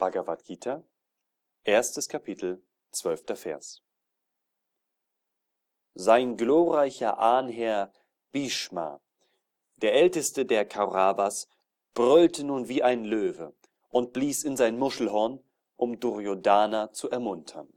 Bhagavad Gita, erstes Kapitel, zwölfter Vers. Sein glorreicher Ahnherr Bhishma, der älteste der Kauravas, brüllte nun wie ein Löwe und blies in sein Muschelhorn, um Duryodhana zu ermuntern